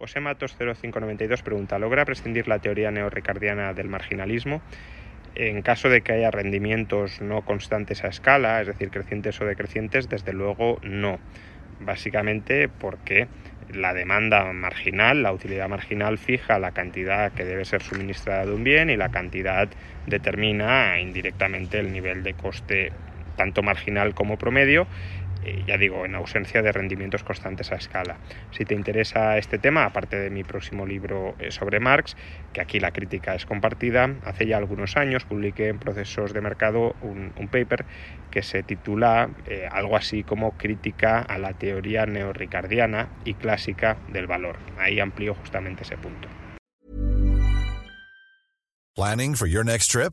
José Matos 0592 pregunta, ¿logra prescindir la teoría neorricardiana del marginalismo? En caso de que haya rendimientos no constantes a escala, es decir, crecientes o decrecientes, desde luego no. Básicamente porque la demanda marginal, la utilidad marginal fija la cantidad que debe ser suministrada de un bien y la cantidad determina indirectamente el nivel de coste tanto marginal como promedio eh, ya digo, en ausencia de rendimientos constantes a escala. Si te interesa este tema, aparte de mi próximo libro eh, sobre Marx, que aquí la crítica es compartida, hace ya algunos años publiqué en Procesos de Mercado un, paper que se titula eh, algo así como Crítica a la teoría neorricardiana y clásica del valor. Ahí amplío justamente ese punto. Planning for your next trip?